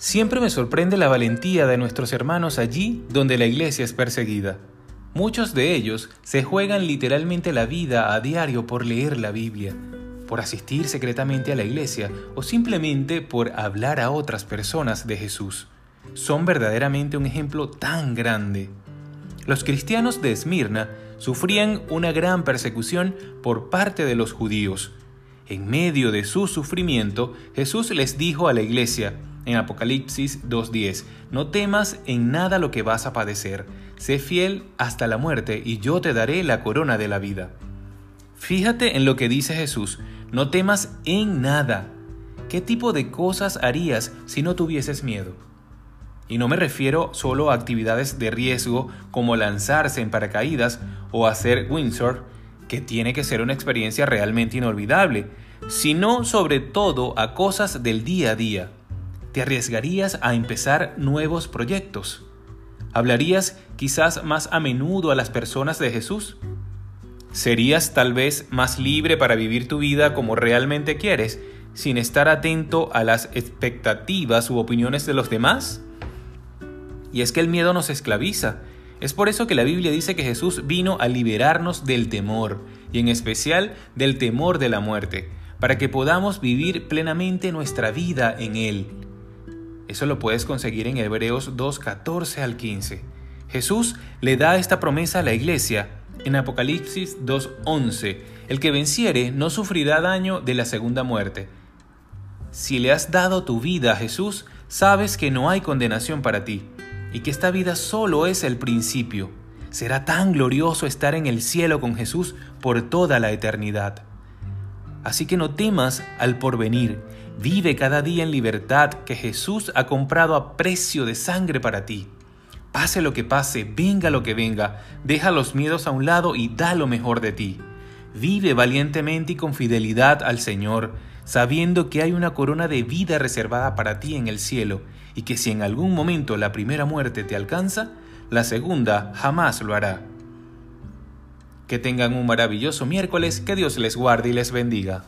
Siempre me sorprende la valentía de nuestros hermanos allí donde la iglesia es perseguida. Muchos de ellos se juegan literalmente la vida a diario por leer la Biblia, por asistir secretamente a la iglesia o simplemente por hablar a otras personas de Jesús. Son verdaderamente un ejemplo tan grande. Los cristianos de Esmirna sufrían una gran persecución por parte de los judíos. En medio de su sufrimiento, Jesús les dijo a la iglesia, en Apocalipsis 2.10, no temas en nada lo que vas a padecer, sé fiel hasta la muerte y yo te daré la corona de la vida. Fíjate en lo que dice Jesús, no temas en nada. ¿Qué tipo de cosas harías si no tuvieses miedo? Y no me refiero solo a actividades de riesgo como lanzarse en paracaídas o hacer windsurf, que tiene que ser una experiencia realmente inolvidable, sino sobre todo a cosas del día a día ¿Te arriesgarías a empezar nuevos proyectos? ¿Hablarías quizás más a menudo a las personas de Jesús? ¿Serías tal vez más libre para vivir tu vida como realmente quieres, sin estar atento a las expectativas u opiniones de los demás? Y es que el miedo nos esclaviza. Es por eso que la Biblia dice que Jesús vino a liberarnos del temor, y en especial del temor de la muerte, para que podamos vivir plenamente nuestra vida en Él. Eso lo puedes conseguir en Hebreos 2, 14 al 15. Jesús le da esta promesa a la iglesia en Apocalipsis 2.11. El que venciere no sufrirá daño de la segunda muerte. Si le has dado tu vida a Jesús, sabes que no hay condenación para ti y que esta vida solo es el principio. Será tan glorioso estar en el cielo con Jesús por toda la eternidad. Así que no temas al porvenir, vive cada día en libertad que Jesús ha comprado a precio de sangre para ti. Pase lo que pase, venga lo que venga, deja los miedos a un lado y da lo mejor de ti. Vive valientemente y con fidelidad al Señor, sabiendo que hay una corona de vida reservada para ti en el cielo, y que si en algún momento la primera muerte te alcanza, la segunda jamás lo hará. Que tengan un maravilloso miércoles, que Dios les guarde y les bendiga.